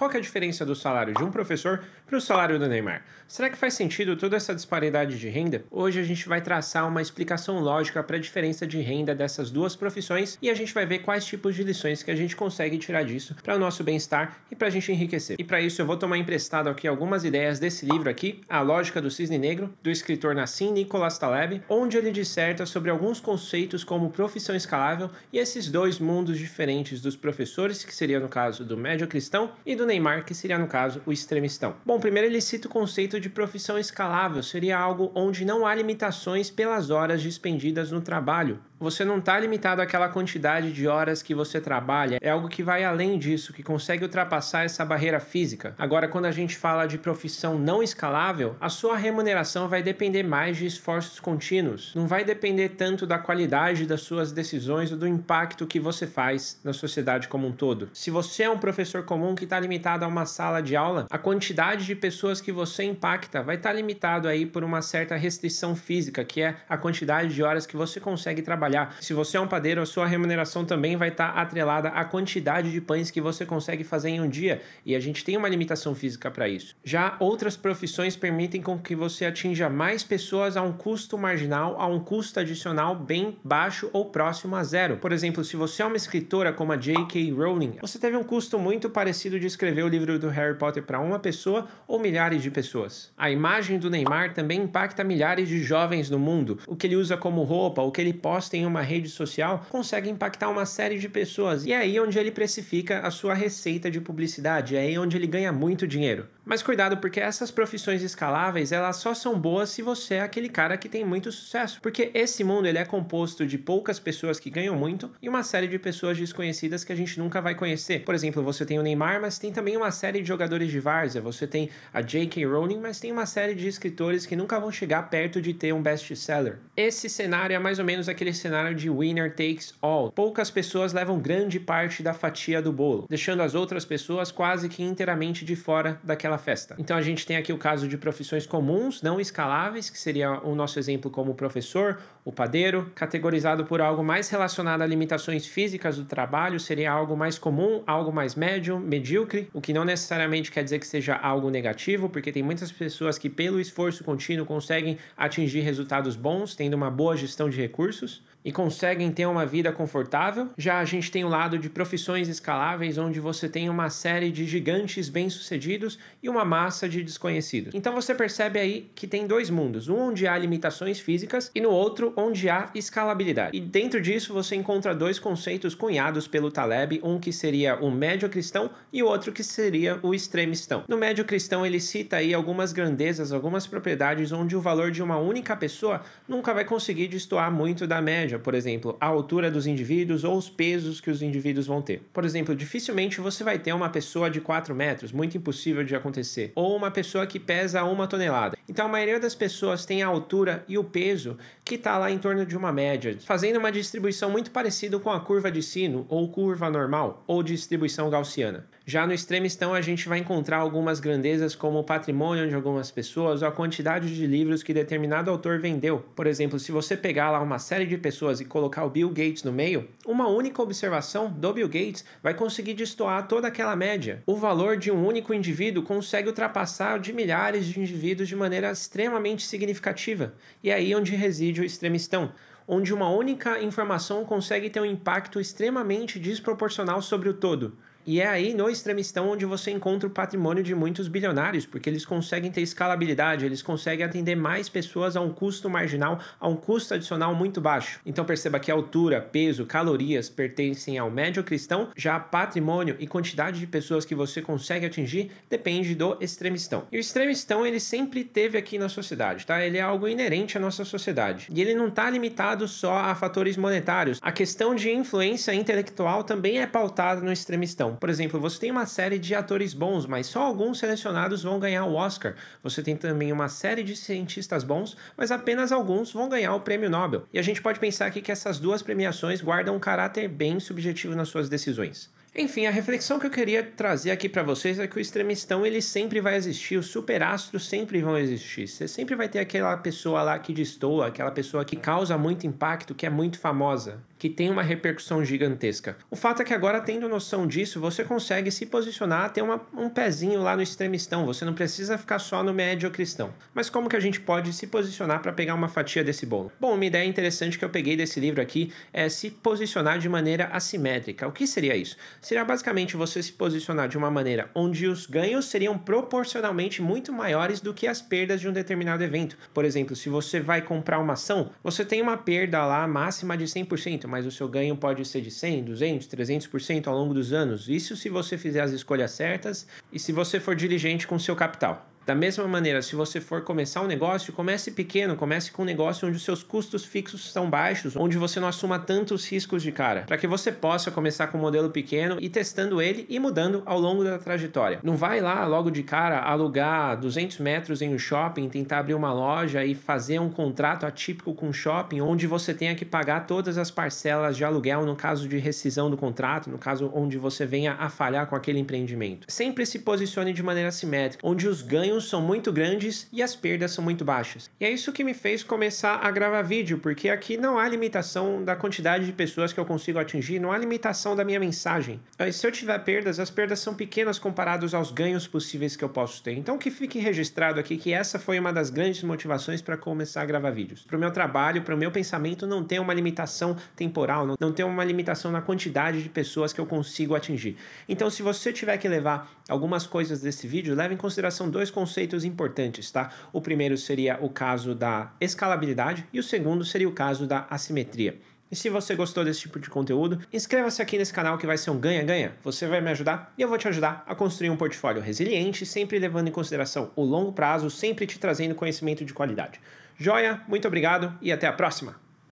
qual é a diferença do salário de um professor para o salário do Neymar? Será que faz sentido toda essa disparidade de renda? Hoje a gente vai traçar uma explicação lógica para a diferença de renda dessas duas profissões e a gente vai ver quais tipos de lições que a gente consegue tirar disso para o nosso bem-estar e para a gente enriquecer. E para isso eu vou tomar emprestado aqui algumas ideias desse livro aqui, A Lógica do Cisne Negro, do escritor Nassim Nicholas Taleb, onde ele disserta sobre alguns conceitos como profissão escalável e esses dois mundos diferentes dos professores, que seria no caso do médio cristão, e do Neymar, que seria no caso o extremistão. Bom, primeiro ele cita o conceito de profissão escalável, seria algo onde não há limitações pelas horas dispendidas no trabalho. Você não está limitado àquela quantidade de horas que você trabalha, é algo que vai além disso, que consegue ultrapassar essa barreira física. Agora, quando a gente fala de profissão não escalável, a sua remuneração vai depender mais de esforços contínuos, não vai depender tanto da qualidade das suas decisões ou do impacto que você faz na sociedade como um todo. Se você é um professor comum que está limitado a uma sala de aula, a quantidade de pessoas que você impacta vai estar tá limitado aí por uma certa restrição física, que é a quantidade de horas que você consegue trabalhar trabalhar. Se você é um padeiro, a sua remuneração também vai estar tá atrelada à quantidade de pães que você consegue fazer em um dia, e a gente tem uma limitação física para isso. Já outras profissões permitem com que você atinja mais pessoas a um custo marginal, a um custo adicional bem baixo ou próximo a zero. Por exemplo, se você é uma escritora como a J.K. Rowling, você teve um custo muito parecido de escrever o livro do Harry Potter para uma pessoa ou milhares de pessoas. A imagem do Neymar também impacta milhares de jovens no mundo. O que ele usa como roupa, o que ele posta em uma rede social consegue impactar uma série de pessoas. E é aí onde ele precifica a sua receita de publicidade, é aí onde ele ganha muito dinheiro. Mas cuidado, porque essas profissões escaláveis, elas só são boas se você é aquele cara que tem muito sucesso. Porque esse mundo ele é composto de poucas pessoas que ganham muito e uma série de pessoas desconhecidas que a gente nunca vai conhecer. Por exemplo, você tem o Neymar, mas tem também uma série de jogadores de várzea. Você tem a J.K. Rowling, mas tem uma série de escritores que nunca vão chegar perto de ter um best-seller. Esse cenário é mais ou menos aquele cenário de winner takes all. Poucas pessoas levam grande parte da fatia do bolo, deixando as outras pessoas quase que inteiramente de fora daquela festa. Então a gente tem aqui o caso de profissões comuns, não escaláveis, que seria o nosso exemplo como professor, o padeiro, categorizado por algo mais relacionado a limitações físicas do trabalho, seria algo mais comum, algo mais médio, medíocre, o que não necessariamente quer dizer que seja algo negativo, porque tem muitas pessoas que pelo esforço contínuo conseguem atingir resultados bons, tendo uma boa gestão de recursos e conseguem ter uma vida confortável. Já a gente tem o lado de profissões escaláveis, onde você tem uma série de gigantes bem-sucedidos e uma massa de desconhecidos. Então você percebe aí que tem dois mundos, um onde há limitações físicas e no outro onde há escalabilidade. E dentro disso você encontra dois conceitos cunhados pelo Taleb, um que seria o médio cristão e o outro que seria o extremistão. No médio cristão ele cita aí algumas grandezas, algumas propriedades onde o valor de uma única pessoa nunca vai conseguir destoar muito da média por exemplo, a altura dos indivíduos ou os pesos que os indivíduos vão ter. Por exemplo, dificilmente você vai ter uma pessoa de 4 metros, muito impossível de acontecer, ou uma pessoa que pesa uma tonelada. Então a maioria das pessoas tem a altura e o peso que está lá em torno de uma média, fazendo uma distribuição muito parecida com a curva de sino ou curva normal ou distribuição gaussiana. Já no extremistão, a gente vai encontrar algumas grandezas como o patrimônio de algumas pessoas ou a quantidade de livros que determinado autor vendeu. Por exemplo, se você pegar lá uma série de pessoas e colocar o Bill Gates no meio, uma única observação do Bill Gates vai conseguir destoar toda aquela média. O valor de um único indivíduo consegue ultrapassar de milhares de indivíduos de maneira extremamente significativa. E é aí onde reside o extremistão onde uma única informação consegue ter um impacto extremamente desproporcional sobre o todo. E é aí no extremistão onde você encontra o patrimônio de muitos bilionários, porque eles conseguem ter escalabilidade, eles conseguem atender mais pessoas a um custo marginal, a um custo adicional muito baixo. Então perceba que altura, peso, calorias pertencem ao médio cristão, já patrimônio e quantidade de pessoas que você consegue atingir depende do extremistão. E o extremistão ele sempre teve aqui na sociedade, tá? Ele é algo inerente à nossa sociedade. E ele não está limitado só a fatores monetários. A questão de influência intelectual também é pautada no extremistão. Por exemplo, você tem uma série de atores bons, mas só alguns selecionados vão ganhar o Oscar. Você tem também uma série de cientistas bons, mas apenas alguns vão ganhar o prêmio Nobel. E a gente pode pensar aqui que essas duas premiações guardam um caráter bem subjetivo nas suas decisões. Enfim, a reflexão que eu queria trazer aqui para vocês é que o extremistão ele sempre vai existir, os superastros sempre vão existir. Você sempre vai ter aquela pessoa lá que destoa, aquela pessoa que causa muito impacto, que é muito famosa. Que tem uma repercussão gigantesca. O fato é que agora, tendo noção disso, você consegue se posicionar, ter uma, um pezinho lá no extremistão. Você não precisa ficar só no médio cristão. Mas como que a gente pode se posicionar para pegar uma fatia desse bolo? Bom, uma ideia interessante que eu peguei desse livro aqui é se posicionar de maneira assimétrica. O que seria isso? Seria basicamente você se posicionar de uma maneira onde os ganhos seriam proporcionalmente muito maiores do que as perdas de um determinado evento. Por exemplo, se você vai comprar uma ação, você tem uma perda lá máxima de 100%, mas o seu ganho pode ser de 100, 200, 300% ao longo dos anos. Isso se você fizer as escolhas certas e se você for diligente com o seu capital. Da mesma maneira, se você for começar um negócio, comece pequeno, comece com um negócio onde os seus custos fixos são baixos, onde você não assuma tantos riscos de cara, para que você possa começar com um modelo pequeno e testando ele e mudando ao longo da trajetória. Não vai lá logo de cara alugar 200 metros em um shopping, tentar abrir uma loja e fazer um contrato atípico com um shopping, onde você tenha que pagar todas as parcelas de aluguel no caso de rescisão do contrato, no caso onde você venha a falhar com aquele empreendimento. Sempre se posicione de maneira simétrica, onde os ganhos ganhos são muito grandes e as perdas são muito baixas. E é isso que me fez começar a gravar vídeo, porque aqui não há limitação da quantidade de pessoas que eu consigo atingir, não há limitação da minha mensagem. Se eu tiver perdas, as perdas são pequenas comparadas aos ganhos possíveis que eu posso ter. Então que fique registrado aqui que essa foi uma das grandes motivações para começar a gravar vídeos. Para o meu trabalho, para o meu pensamento não tem uma limitação temporal, não, tem uma limitação na quantidade de pessoas que eu consigo atingir. Então se você tiver que levar algumas coisas desse vídeo, leve em consideração dois conceitos importantes, tá? O primeiro seria o caso da escalabilidade e o segundo seria o caso da assimetria. E se você gostou desse tipo de conteúdo, inscreva-se aqui nesse canal que vai ser um ganha-ganha. Você vai me ajudar e eu vou te ajudar a construir um portfólio resiliente, sempre levando em consideração o longo prazo, sempre te trazendo conhecimento de qualidade. Joia, muito obrigado e até a próxima!